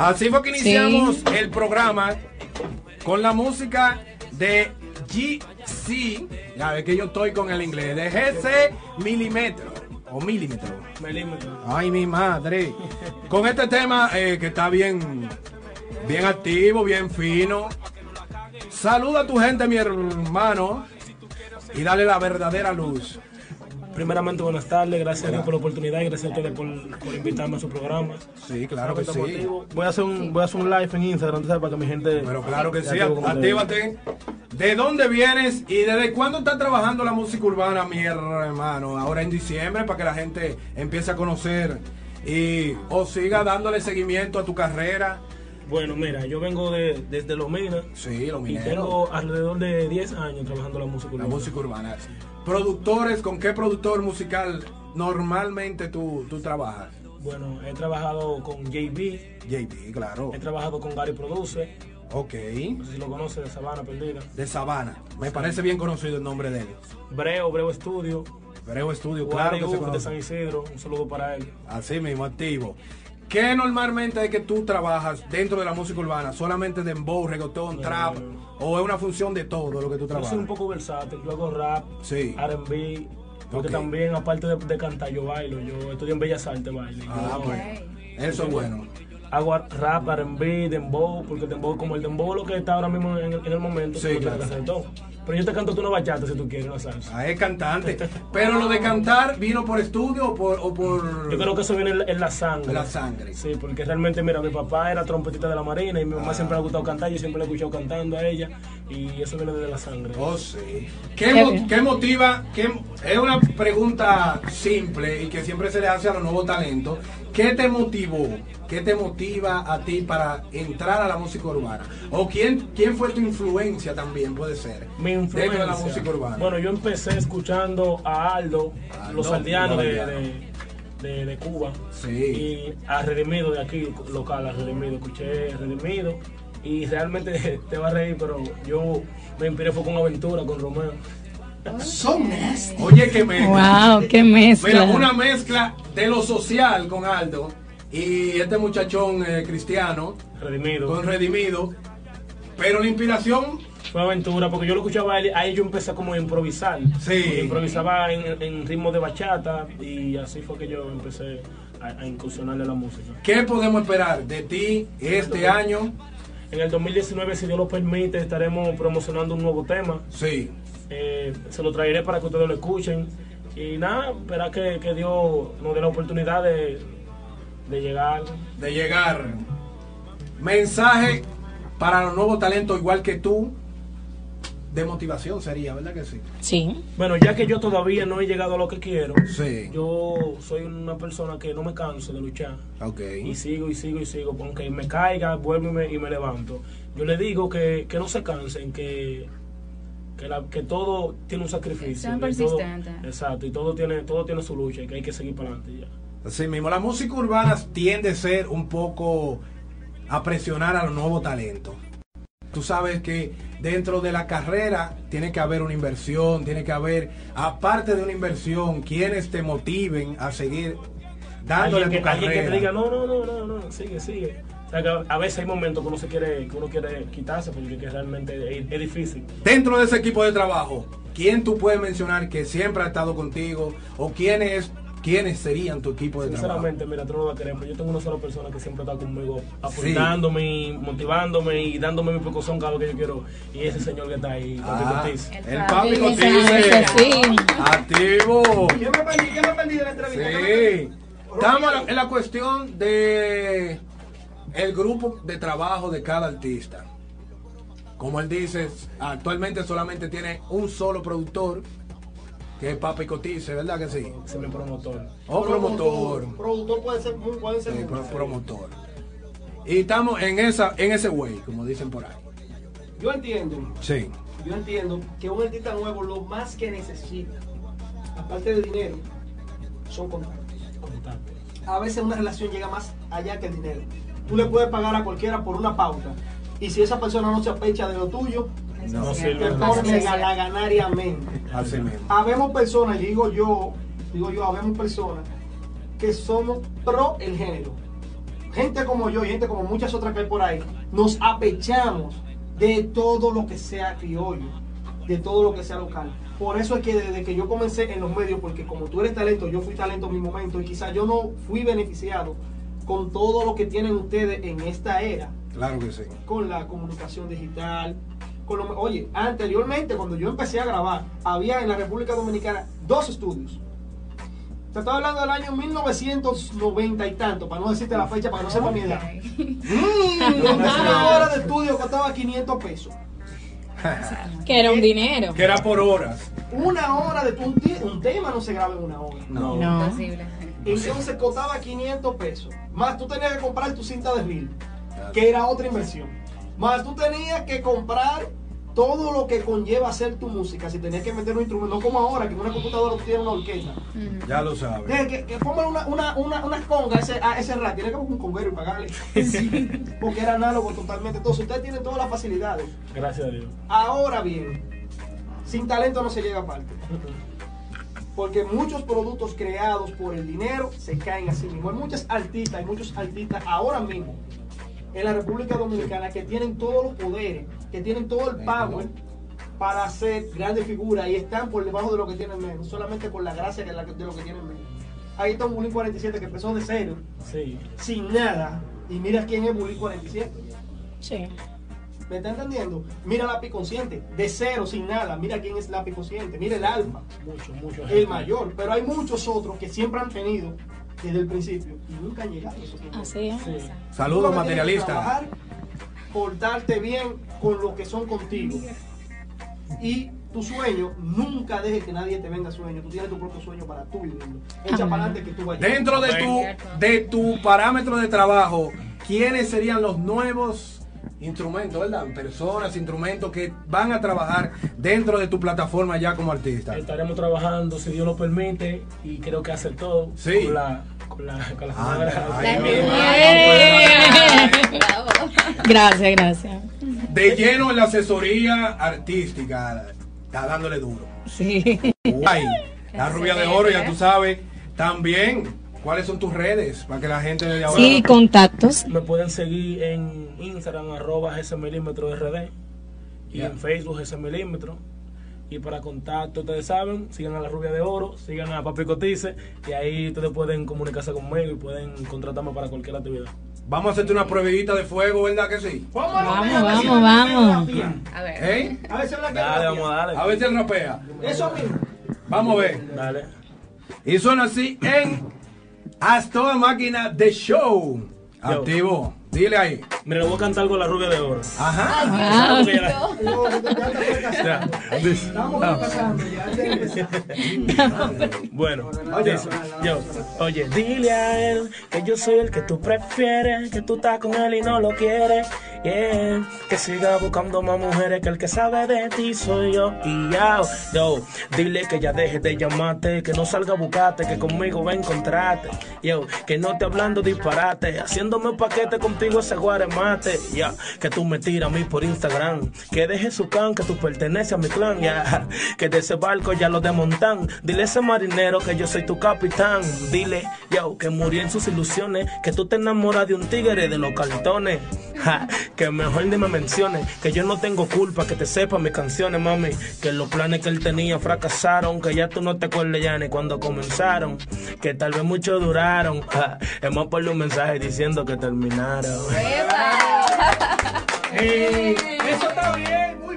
Así fue que iniciamos el programa con la música de GC. Ya ves que yo estoy con el inglés. De GC Milímetro. O milímetro. Milímetro. Ay, mi madre. Con este tema eh, que está bien, bien activo, bien fino. Saluda a tu gente, mi hermano. Y dale la verdadera luz. Primeramente, buenas tardes. Gracias a Dios por la oportunidad y gracias a ustedes por, por invitarme a su programa. Sí, claro que sí. Motivo. Voy a hacer un, voy a hacer un live en Instagram, ¿sabes? Para que mi gente. Pero claro que sí, actívate. ¿De dónde vienes y desde cuándo estás trabajando la música urbana, mi hermano? Ahora en diciembre, para que la gente empiece a conocer y o siga dándole seguimiento a tu carrera. Bueno, mira, yo vengo de, desde Los Minas Sí, los y mineros. tengo alrededor de 10 años trabajando la música La urbana. música urbana. Productores, ¿con qué productor musical normalmente tú, tú trabajas? Bueno, he trabajado con JB, JB, claro. he trabajado con Gary Produce, Ok. no sé si lo conoce, de Sabana Perdida. De Sabana. Me parece bien conocido el nombre de él. Breo, Breo Studio, Breo Estudio, claro que se Uf, de San conoce. Isidro, un saludo para él. Así mismo, activo. ¿Qué normalmente es que tú trabajas dentro de la música urbana? ¿Solamente dembow, reggaetón, No, trap? ¿O es una función de todo lo que tú Yo trabajas? soy un poco versátil, yo hago rap, Sí. R&B, porque también aparte de, de cantar yo bailo, yo estudio en Bellas Artes baile. Ah, Yo bueno. Eso es bueno. Hago rap, R&B, dembow, porque dembow como el dembow lo que está ahora mismo en el, en el momento, Sí, claro. todo. Pero yo te canto tú una bachata si tú quieres, una salsa. Ah, es cantante. Pero lo de cantar vino por estudio o por, o por Yo creo que eso viene en, en la sangre. la sangre. Sí, porque realmente, mira, mi papá era trompetista de la marina y mi mamá Ah. siempre le ha gustado cantar, yo siempre le he escuchado cantando a ella y eso viene de la sangre. Oh, sí. ¿Qué, Qué mo- bien. qué motiva? qué- es una pregunta simple y que siempre se le hace a los nuevos talentos. ¿Qué te motivó? ¿Qué te motiva a ti para entrar a la música urbana? ¿O quién, quién fue tu influencia también, puede ser? Mi influencia. Dentro de la música urbana. Bueno, yo empecé escuchando a Aldo, Aldo, los aldeanos de, de, de- de Cuba. Sí. Y a Redimido de aquí, local, a Redimido. Escuché Redimido y realmente te va a reír, pero yo me inspiré fue con Aventura, con Romeo. Oye, que me... Wow, qué mezcla. Mira, una mezcla de lo social con Aldo y este muchachón eh, cristiano Redimido. con Redimido. Pero la inspiración Fue aventura, porque yo lo escuchaba a él, ahí yo empecé como a improvisar. Sí. Improvisaba en, en ritmo de bachata y así fue que yo empecé a, a incursionarle a la música. ¿Qué podemos esperar de ti este año? En el 2019, si Dios lo permite, estaremos promocionando un nuevo tema. Sí. Eh, se lo traeré para que ustedes lo escuchen. Y nada, esperar que, que Dios nos dé la oportunidad de, de llegar. de llegar. Mensaje para los nuevos talentos, igual que tú, de motivación sería, ¿verdad que sí? Sí. Bueno, ya que yo todavía no he llegado a lo que quiero, Sí. yo soy una persona que no me canso de luchar. Ok. Y sigo y sigo y sigo, aunque me caiga, vuelvo y me, y me levanto. Yo le digo que, que no se cansen, que, que, la- que todo tiene un sacrificio. Sean y todo- persistentes. exacto, y todo tiene, todo tiene su lucha y que hay que seguir para adelante ya. Así mismo, la música urbana tiende a ser un poco a presionar a los nuevos talentos. Tú sabes que dentro de la carrera tiene que haber una inversión, tiene que haber, aparte de una inversión, quienes te motiven a seguir dándole alguien, a tu que, alguien que carrera. te diga, no, no, no, no, no, sigue, sigue. O sea, que a veces hay momentos que uno se quiere, que uno quiere quitarse porque que realmente es, es difícil. Dentro de ese equipo de trabajo, ¿quién tú puedes mencionar que siempre ha estado contigo? ¿O quiénes, quiénes serían tu equipo de trabajo? Sinceramente, mira, tú no lo pero yo tengo una sola persona que siempre está conmigo, aportándome, y motivándome y dándome mi precaución cada vez que yo quiero. Y ese señor que está ahí, Papi Ah, Ortiz. el papi Cotice. ese sí. Activo. Yo me perdí, yo me perdí de la entrevista. Sí. Estamos en la- en la cuestión de el grupo de trabajo de cada artista. Como él dice, actualmente solamente tiene un solo productor, que es Papi Cotice, ¿verdad que sí? Mi promotor. O promotor. Productor puede ser, muy- puede ser Sí, mucho. pro- promotor. Y estamos en esa en ese way, como dicen por ahí. Yo entiendo, Sí. yo entiendo que un artista nuevo lo más que necesita, aparte de dinero, son contactos. Contacto. A veces una relación llega más allá que el dinero. Tú le puedes pagar a cualquiera por una pauta. Y si esa persona no se apecha de lo tuyo, No galaganariamente. Así mismo. Habemos personas, digo yo, digo yo, habemos personas que somos pro el género. gente como yo y gente como muchas otras que hay por ahí, nos apechamos de todo lo que sea criollo, de todo lo que sea local. Por eso es que desde que yo comencé en los medios, porque como tú eres talento, yo fui talento en mi momento y quizás yo no fui beneficiado con todo lo que tienen ustedes en esta era, Claro que sí. con la comunicación digital. Con lo- oye, anteriormente cuando yo empecé a grabar, había en la República Dominicana dos estudios. Te estaba hablando del año 1990 y tanto, para no decirte la fecha, para que no sepa mi edad. Donde una hora de estudio costaba 500 pesos. Que era un dinero. Que era por horas. Una hora de un, un tema no se graba en una hora. No. No. Imposible. Entonces costaba 500 pesos. Más tú tenías que comprar tu cinta de reel, que era otra inversión. Más tú tenías que comprar todo lo que conlleva hacer tu música. Si tenías que meter un instrumento, no como ahora, que una computadora tú tienes una orquesta. Ya lo sabes. Deje que, que pongan una, una, una, una conga a ese, a ese rat. Tiene que poner un conguero y pagarle. Porque era análogo totalmente. Entonces ustedes tienen todas las facilidades. Gracias a Dios. Ahora bien, sin talento no se llega a parte. Porque muchos productos creados por el dinero se caen así mismo. Hay muchos artistas, hay muchos artistas ahora mismo en la República Dominicana que tienen todos los poderes, que tienen todo el power para hacer grandes figuras y están por debajo de lo que tienen menos, solamente por la gracia de, lo que tienen menos. Ahí está un Bulín 47 que empezó de cero, Sí. sin nada, y mira quién es Bulín 47. Sí. ¿Me está entendiendo? Mira Lápiz Consciente, de cero, sin nada. Mira quién es Lápiz Consciente. Mira el Alfa, Mucho, mucho. el mayor. Pero hay muchos otros que siempre han tenido desde el principio y nunca han llegado a esos niveles. Así es. Sí. Saludos materialistas. trabajar, Portarte bien con los que son contigo. Y tu sueño, nunca dejes que nadie te venda sueño. Tú tienes tu propio sueño para tú vivirlo. Echa para adelante que tú vayas. Dentro de tu, de tu parámetro de trabajo, ¿quiénes serían los nuevos instrumentos, verdad? Personas, instrumentos que van a trabajar dentro de tu plataforma ya como artista. Estaremos trabajando, si Dios lo permite, y creo que hacer todo Sí. con la, con la, con la Ah, señora. ay. Gracias, gracias. De lleno en la asesoría artística, está dándole duro. Sí. Guay. La rubia de oro, ya tú sabes. También, ¿cuáles son tus redes? Para que la gente de ahora. Sí, contactos. Me pueden seguir en Instagram, arroba ese milímetro RD, y en Facebook ese milímetro. Y para contacto, ustedes saben, sigan a la Rubia de Oro, sigan a Papi Cotice, y ahí ustedes pueden comunicarse conmigo y pueden contratarme para cualquier actividad. Vamos a hacerte una pruebita de fuego, ¿verdad que sí? Vamos, a ver si vamos, vamos. tía. A ver. ¿Eh? A ver si la Dale, vamos a darle. A ver si él rapea. Eso mismo. Vamos a ver. Dale. Y suena así en Haz toda máquina de show. Activo. Dile ahí. Mira, voy a cantar con la Rubia de Oro. Ajá. Ah, Estamos ya. Bueno, Oye. yo, oye, dile a él que yo soy el que tú prefieres, que tú estás con él y no lo quieres, yeah, que siga buscando más mujeres que el que sabe de ti soy yo, y yo, yo, dile que ya deje de llamarte, que no salga a buscarte, que conmigo va a encontrarte, yo, que no te hablando disparate, haciéndome un paquete contigo ese guaremate, ya, que tú me tiras a mí por Instagram, que deje su can, que tú perteneces a mi clan, ya, que de ese barco ya lo desmontan, dile a ese marinero que yo soy tu capitán, dile, yo, que murió en sus ilusiones, que tú te enamoras de un tigre de los cartones, ja, que mejor ni me menciones, que yo no tengo culpa, que te sepa mis canciones, mami, que los planes que él tenía fracasaron, que ya tú no te acuerdas ya ni cuando comenzaron, que tal vez muchos duraron, ja, es más por un mensaje diciendo que terminaron. Eh, Eso está bien, muy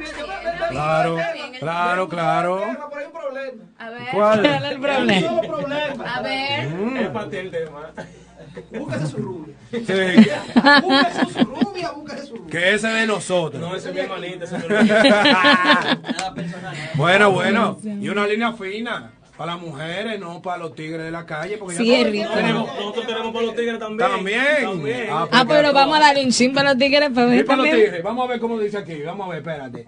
Claro, claro, claro. Pero hay un problema. A ver. ¿Cuál? ¿Cuál es el problema? solo problema. A ver. Es para ti el tema. Búsquese su rubia. Sí. Búsquese su rubia, búsquese su rubia. Que ese de nosotros. No, ese es mi hermanito, ese es mi hermanito. bueno, bueno. Y una línea fina. Para las mujeres, no para los tigres de la calle. Porque Sí, ya rico. Tenemos- nosotros tenemos para los tigres también. También. También. Ah, Ah, pero vamos a darle un chin para los tigres para Y ver para los tigres. Vamos a ver cómo dice aquí. Vamos a ver, espérate.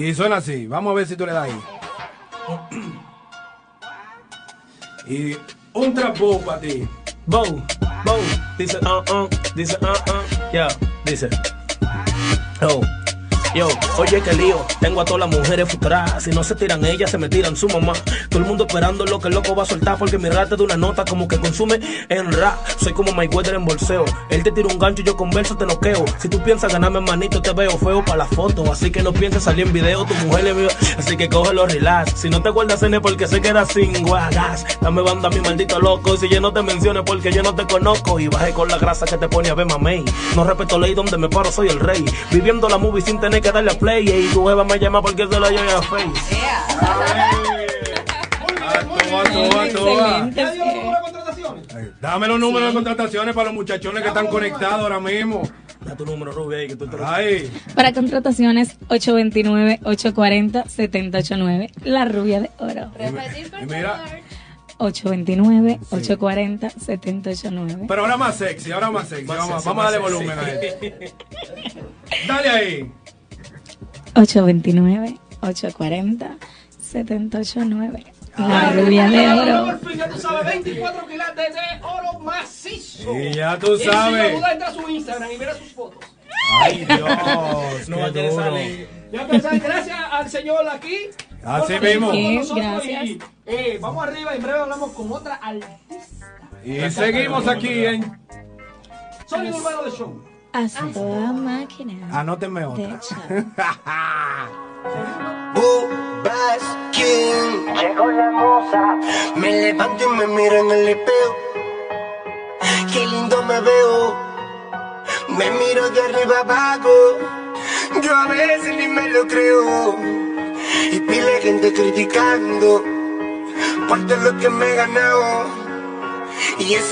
Y suena así. Vamos a ver si tú le das ahí. Y un trapo para ti. Bow, bow, dice, uh, uh, dice, uh, uh, yeah, dice, oh, Yo, oye, qué lío. Tengo a todas las mujeres frustradas. Si no se tiran ellas, se me tiran su mamá. Todo el mundo esperando lo que el loco va a soltar. Porque mi rata de una nota como que consume en rap. Soy como Mayweather en bolseo. Él te tira un gancho y yo converso, te noqueo. Si tú piensas ganarme manito, te veo feo para la foto. Así que no pienses salir en video, tu mujer le veo. Así que cógelo relax. Si no te guardas en porque sé que eras sin guagas. Dame banda mi maldito loco. Y si yo no te menciono porque yo no te conozco. Y bajé con la grasa que te pone a ver mamey. No respeto ley donde me paro, soy el rey. Viviendo la movie sin tener que darle a play. Y tu jeva me llama porque se la lleva a face. Dame los números de contrataciones para los muchachones que están conectados ahora mismo. Da tu número, Rubio, ahí que tú te lo Ay, Para contrataciones 829-840-789. La rubia de oro. y mira, 829-840-789. pero ahora más sexy, ahora más sexy. Vamos, sexy, vamos a darle más volumen a esto. Dale ahí. 829-840-789. La rubia de oro. Ya tú sabes, 24 quilates de oro macizo. Y ya tú Y si sabes. me duda, entra a su Instagram y mira sus fotos. Ay, Dios. No qué va a. Ya pensé, gracias al señor aquí. Así mismo. gracias. y, eh, vamos arriba, en breve hablamos con otra artista. Y seguimos aquí en. Sonido Urbano de Show. A toda máquina. Anótenme otra. Bubas King. Llegó la moza. Me levanto y me miro en el espejo. Qué lindo me veo. Me miro de arriba abajo. Yo a veces ni me lo creo. Y pile gente criticando. Por todo lo que me he ganado. Y eso